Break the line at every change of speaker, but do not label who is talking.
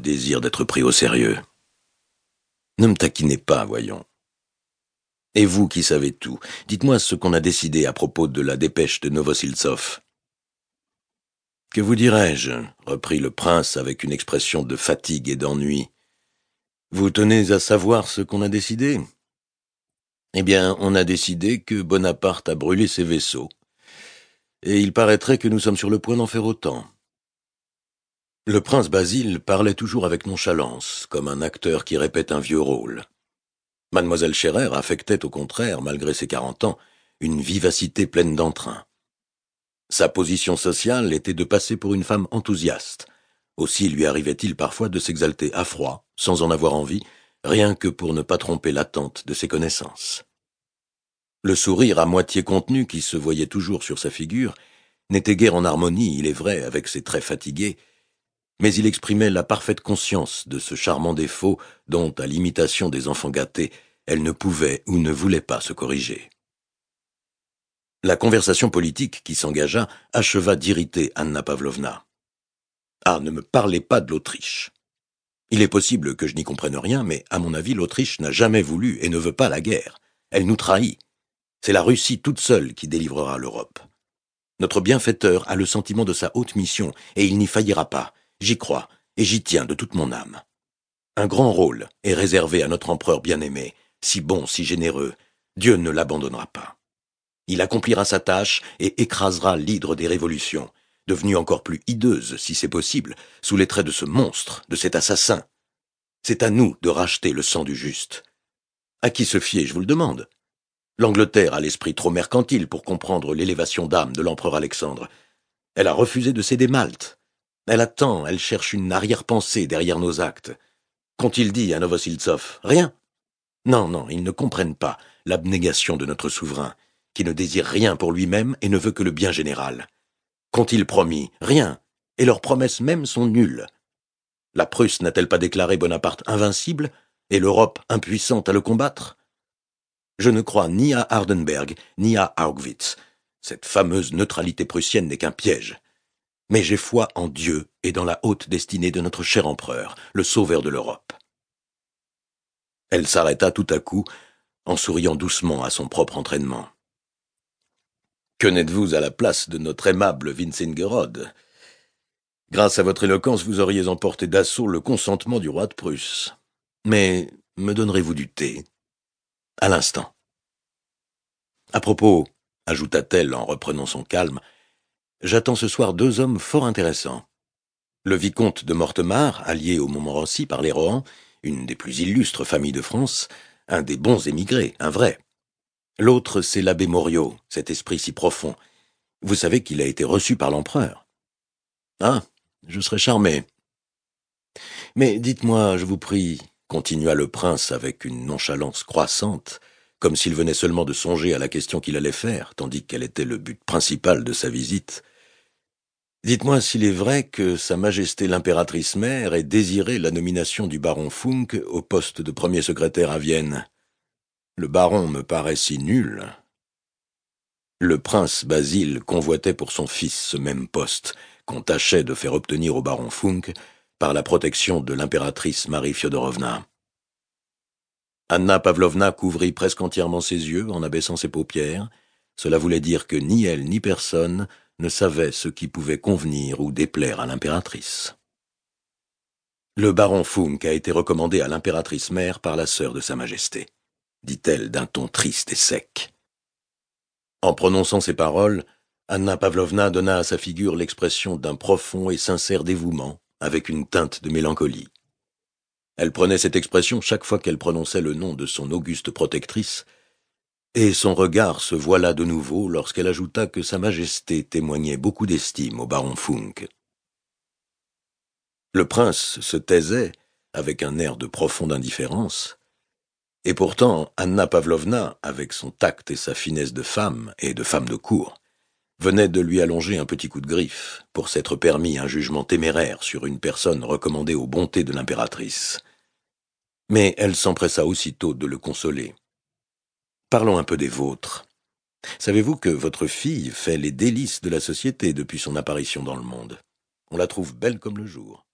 désir d'être pris au sérieux. Ne me taquinez pas, voyons. Et vous qui savez tout, dites-moi ce qu'on a décidé à propos de la dépêche de Novosiltsov. Que vous dirais-je reprit le prince avec une expression de fatigue et d'ennui. Vous tenez à savoir ce qu'on a décidé? Eh bien, on a décidé que Bonaparte a brûlé ses vaisseaux. Et il paraîtrait que nous sommes sur le point d'en faire autant. Le prince Basile parlait toujours avec nonchalance, comme un acteur qui répète un vieux rôle. Mademoiselle Scherer affectait au contraire, malgré ses quarante ans, une vivacité pleine d'entrain. Sa position sociale était de passer pour une femme enthousiaste. Aussi lui arrivait-il parfois de s'exalter à froid, sans en avoir envie, rien que pour ne pas tromper l'attente de ses connaissances. Le sourire à moitié contenu qui se voyait toujours sur sa figure n'était guère en harmonie, il est vrai, avec ses traits fatigués, mais il exprimait la parfaite conscience de ce charmant défaut dont, à l'imitation des enfants gâtés, elle ne pouvait ou ne voulait pas se corriger. La conversation politique qui s'engagea acheva d'irriter Anna Pavlovna. Ah, ne me parlez pas de l'Autriche. Il est possible que je n'y comprenne rien, mais à mon avis, l'Autriche n'a jamais voulu et ne veut pas la guerre. Elle nous trahit. C'est la Russie toute seule qui délivrera l'Europe. Notre bienfaiteur a le sentiment de sa haute mission, et il n'y faillira pas. J'y crois, et j'y tiens de toute mon âme. Un grand rôle est réservé à notre empereur bien-aimé, si bon, si généreux. Dieu ne l'abandonnera pas. Il accomplira sa tâche et écrasera l'hydre des révolutions, devenue encore plus hideuse, si c'est possible, sous les traits de ce monstre, de cet assassin. C'est à nous de racheter le sang du juste. À qui se fier, je vous le demande L'Angleterre a l'esprit trop mercantile pour comprendre l'élévation d'âme de l'empereur Alexandre. Elle a refusé de céder Malte. Elle attend, elle cherche une arrière-pensée derrière nos actes. Qu'ont-ils dit à Novosiltsov Rien. Non, non, ils ne comprennent pas l'abnégation de notre souverain qui ne désire rien pour lui-même et ne veut que le bien général. Qu'ont-ils promis Rien. Et leurs promesses même sont nulles. La Prusse n'a-t-elle pas déclaré Bonaparte invincible et l'Europe impuissante à le combattre? Je ne crois ni à Hardenberg ni à Auschwitz. Cette fameuse neutralité prussienne n'est qu'un piège. Mais j'ai foi en Dieu et dans la haute destinée de notre cher empereur, le sauveur de l'Europe. Elle s'arrêta tout à coup, en souriant doucement à son propre entraînement. Que n'êtes-vous à la place de notre aimable Vincengerode Grâce à votre éloquence, vous auriez emporté d'assaut le consentement du roi de Prusse. Mais me donnerez-vous du thé? À l'instant. À propos, ajouta-t-elle en reprenant son calme, j'attends ce soir deux hommes fort intéressants. Le vicomte de Mortemart, allié au Montmorency par les Rohan, une des plus illustres familles de France, un des bons émigrés, un vrai. L'autre, c'est l'abbé Moriot, cet esprit si profond. Vous savez qu'il a été reçu par l'empereur. Ah, je serais charmé. Mais dites-moi, je vous prie, continua le prince avec une nonchalance croissante, comme s'il venait seulement de songer à la question qu'il allait faire, tandis qu'elle était le but principal de sa visite. Dites-moi s'il est vrai que Sa Majesté l'impératrice mère ait désiré la nomination du baron Funk au poste de premier secrétaire à Vienne. Le baron me paraît si nul. Le prince Basile convoitait pour son fils ce même poste qu'on tâchait de faire obtenir au baron Funk par la protection de l'impératrice Marie Fiodorovna. Anna Pavlovna couvrit presque entièrement ses yeux en abaissant ses paupières. Cela voulait dire que ni elle ni personne ne savait ce qui pouvait convenir ou déplaire à l'impératrice. Le baron Funk a été recommandé à l'impératrice mère par la sœur de Sa Majesté dit-elle d'un ton triste et sec. En prononçant ces paroles, Anna Pavlovna donna à sa figure l'expression d'un profond et sincère dévouement, avec une teinte de mélancolie. Elle prenait cette expression chaque fois qu'elle prononçait le nom de son auguste protectrice, et son regard se voila de nouveau lorsqu'elle ajouta que Sa Majesté témoignait beaucoup d'estime au baron Funk. Le prince se taisait, avec un air de profonde indifférence, et pourtant, Anna Pavlovna, avec son tact et sa finesse de femme et de femme de cour, venait de lui allonger un petit coup de griffe pour s'être permis un jugement téméraire sur une personne recommandée aux bontés de l'impératrice. Mais elle s'empressa aussitôt de le consoler. Parlons un peu des vôtres. Savez-vous que votre fille fait les délices de la société depuis son apparition dans le monde? On la trouve belle comme le jour.